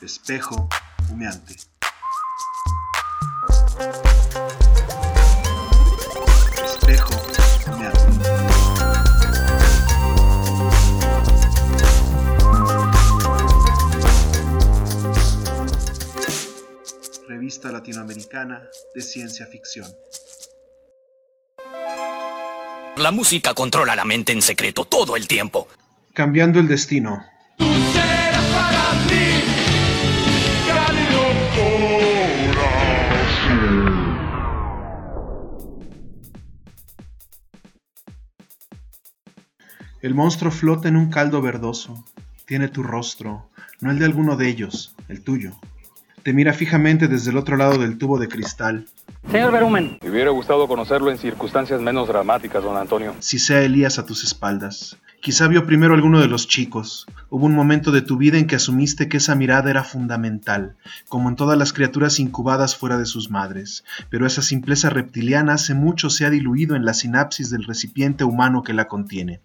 Espejo humeante. Espejo humeante. Revista Latinoamericana de Ciencia Ficción. La música controla la mente en secreto todo el tiempo. Cambiando el destino. El monstruo flota en un caldo verdoso. Tiene tu rostro, no el de alguno de ellos, el tuyo. Te mira fijamente desde el otro lado del tubo de cristal. Señor Berumen. Me hubiera gustado conocerlo en circunstancias menos dramáticas, don Antonio. Si sea Elías a tus espaldas. Quizá vio primero alguno de los chicos. Hubo un momento de tu vida en que asumiste que esa mirada era fundamental, como en todas las criaturas incubadas fuera de sus madres. Pero esa simpleza reptiliana hace mucho se ha diluido en la sinapsis del recipiente humano que la contiene.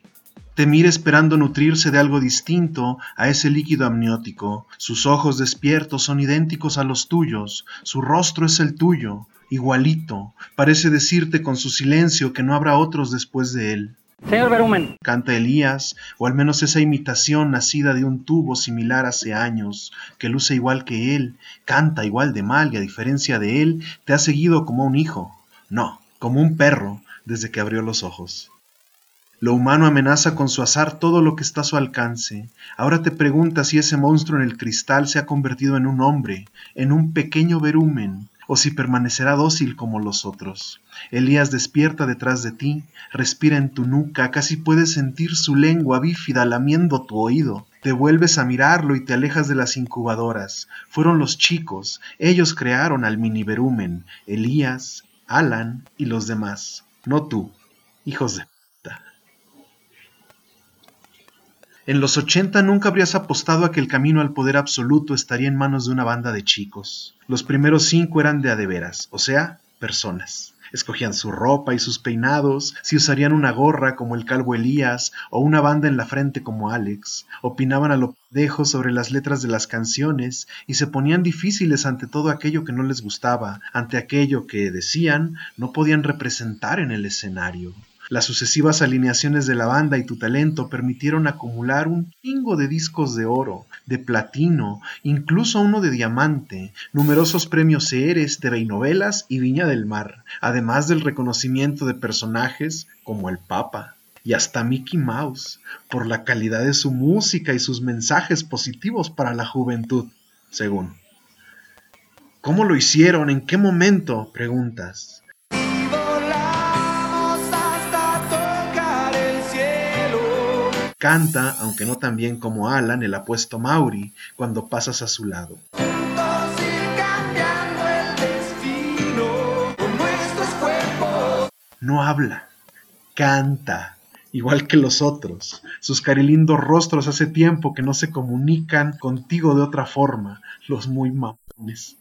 Te mira esperando nutrirse de algo distinto a ese líquido amniótico. Sus ojos despiertos son idénticos a los tuyos, su rostro es el tuyo, igualito. Parece decirte con su silencio que no habrá otros después de él. Señor Berumen. Canta Elías, o al menos esa imitación nacida de un tubo similar hace años, que luce igual que él, canta igual de mal y a diferencia de él, te ha seguido como un hijo. No, como un perro, desde que abrió los ojos. Lo humano amenaza con su azar todo lo que está a su alcance. Ahora te preguntas si ese monstruo en el cristal se ha convertido en un hombre, en un pequeño verumen, o si permanecerá dócil como los otros. Elías despierta detrás de ti, respira en tu nuca, casi puedes sentir su lengua bífida lamiendo tu oído. Te vuelves a mirarlo y te alejas de las incubadoras. Fueron los chicos, ellos crearon al mini verumen, Elías, Alan y los demás, no tú, hijos de En los ochenta nunca habrías apostado a que el camino al poder absoluto estaría en manos de una banda de chicos. Los primeros cinco eran de a de veras, o sea, personas. Escogían su ropa y sus peinados, si usarían una gorra como el calvo Elías o una banda en la frente como Alex, opinaban a lo pendejo sobre las letras de las canciones y se ponían difíciles ante todo aquello que no les gustaba, ante aquello que, decían, no podían representar en el escenario. Las sucesivas alineaciones de la banda y tu talento permitieron acumular un chingo de discos de oro, de platino, incluso uno de diamante, numerosos premios Ceres, TV y Viña del Mar, además del reconocimiento de personajes como el Papa y hasta Mickey Mouse, por la calidad de su música y sus mensajes positivos para la juventud, según. ¿Cómo lo hicieron? ¿En qué momento? preguntas. Canta, aunque no tan bien como Alan, el apuesto Mauri, cuando pasas a su lado. No habla, canta, igual que los otros. Sus carilindos rostros hace tiempo que no se comunican contigo de otra forma, los muy mamones.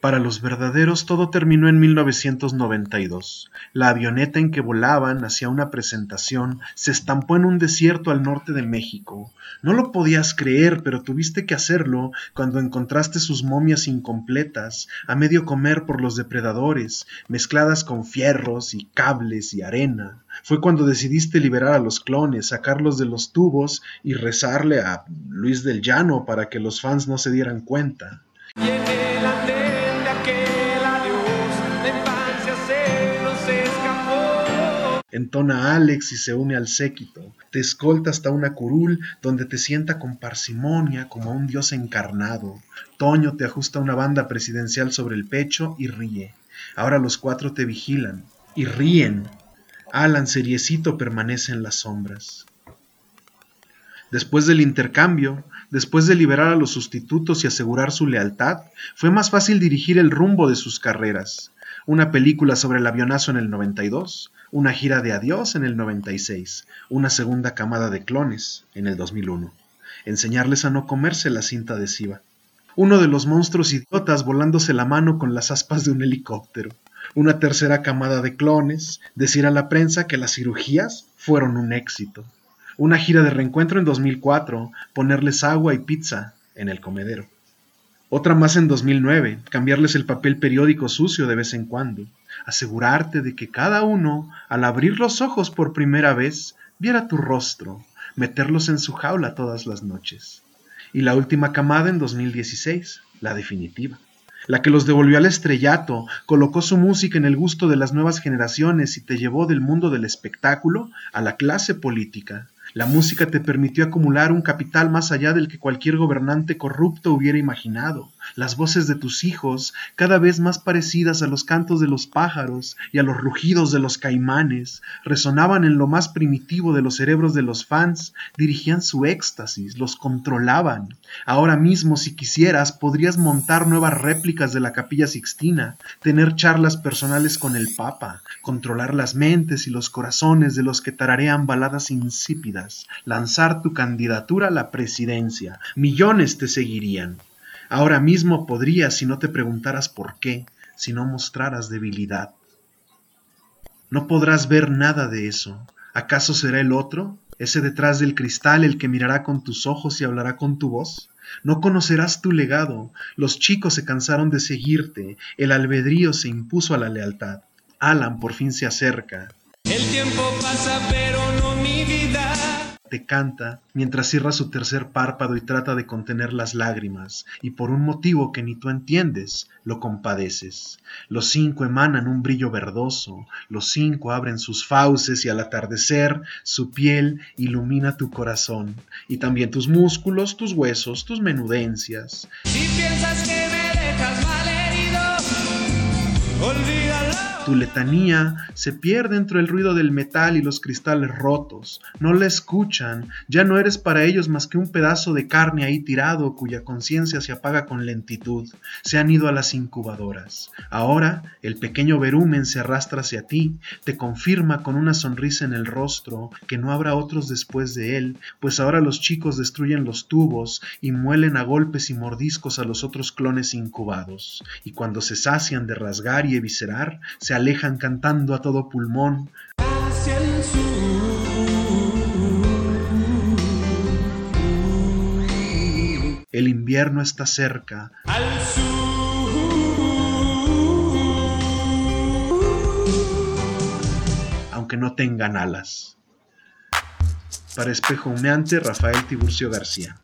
Para los verdaderos todo terminó en 1992. La avioneta en que volaban hacia una presentación se estampó en un desierto al norte de México. No lo podías creer, pero tuviste que hacerlo cuando encontraste sus momias incompletas, a medio comer por los depredadores, mezcladas con fierros y cables y arena. Fue cuando decidiste liberar a los clones, sacarlos de los tubos y rezarle a Luis del Llano para que los fans no se dieran cuenta. Entona Alex y se une al séquito. Te escolta hasta una curul donde te sienta con parsimonia como un dios encarnado. Toño te ajusta una banda presidencial sobre el pecho y ríe. Ahora los cuatro te vigilan y ríen. Alan seriecito permanece en las sombras. Después del intercambio, después de liberar a los sustitutos y asegurar su lealtad, fue más fácil dirigir el rumbo de sus carreras. Una película sobre el avionazo en el 92, una gira de adiós en el 96, una segunda camada de clones en el 2001, enseñarles a no comerse la cinta adhesiva, uno de los monstruos idiotas volándose la mano con las aspas de un helicóptero, una tercera camada de clones, decir a la prensa que las cirugías fueron un éxito, una gira de reencuentro en 2004, ponerles agua y pizza en el comedero. Otra más en 2009, cambiarles el papel periódico sucio de vez en cuando, asegurarte de que cada uno, al abrir los ojos por primera vez, viera tu rostro, meterlos en su jaula todas las noches. Y la última camada en 2016, la definitiva la que los devolvió al estrellato, colocó su música en el gusto de las nuevas generaciones y te llevó del mundo del espectáculo a la clase política, la música te permitió acumular un capital más allá del que cualquier gobernante corrupto hubiera imaginado. Las voces de tus hijos, cada vez más parecidas a los cantos de los pájaros y a los rugidos de los caimanes, resonaban en lo más primitivo de los cerebros de los fans, dirigían su éxtasis, los controlaban. Ahora mismo, si quisieras, podrías montar nuevas réplicas de la capilla sixtina, tener charlas personales con el Papa, controlar las mentes y los corazones de los que tararean baladas insípidas lanzar tu candidatura a la presidencia. Millones te seguirían. Ahora mismo podrías si no te preguntaras por qué, si no mostraras debilidad. No podrás ver nada de eso. ¿Acaso será el otro, ese detrás del cristal, el que mirará con tus ojos y hablará con tu voz? No conocerás tu legado. Los chicos se cansaron de seguirte. El albedrío se impuso a la lealtad. Alan por fin se acerca. El tiempo pasa, pero no mi vida te canta mientras cierra su tercer párpado y trata de contener las lágrimas, y por un motivo que ni tú entiendes, lo compadeces. Los cinco emanan un brillo verdoso, los cinco abren sus fauces y al atardecer su piel ilumina tu corazón, y también tus músculos, tus huesos, tus menudencias. Si piensas que me dejas olvídalo. Tu letanía se pierde entre el ruido del metal y los cristales rotos. No la escuchan, ya no eres para ellos más que un pedazo de carne ahí tirado cuya conciencia se apaga con lentitud. Se han ido a las incubadoras. Ahora el pequeño verumen se arrastra hacia ti, te confirma con una sonrisa en el rostro que no habrá otros después de él, pues ahora los chicos destruyen los tubos y muelen a golpes y mordiscos a los otros clones incubados. Y cuando se sacian de rasgar y eviscerar, alejan cantando a todo pulmón. El invierno está cerca. Aunque no tengan alas. Para espejo humeante, Rafael Tiburcio García.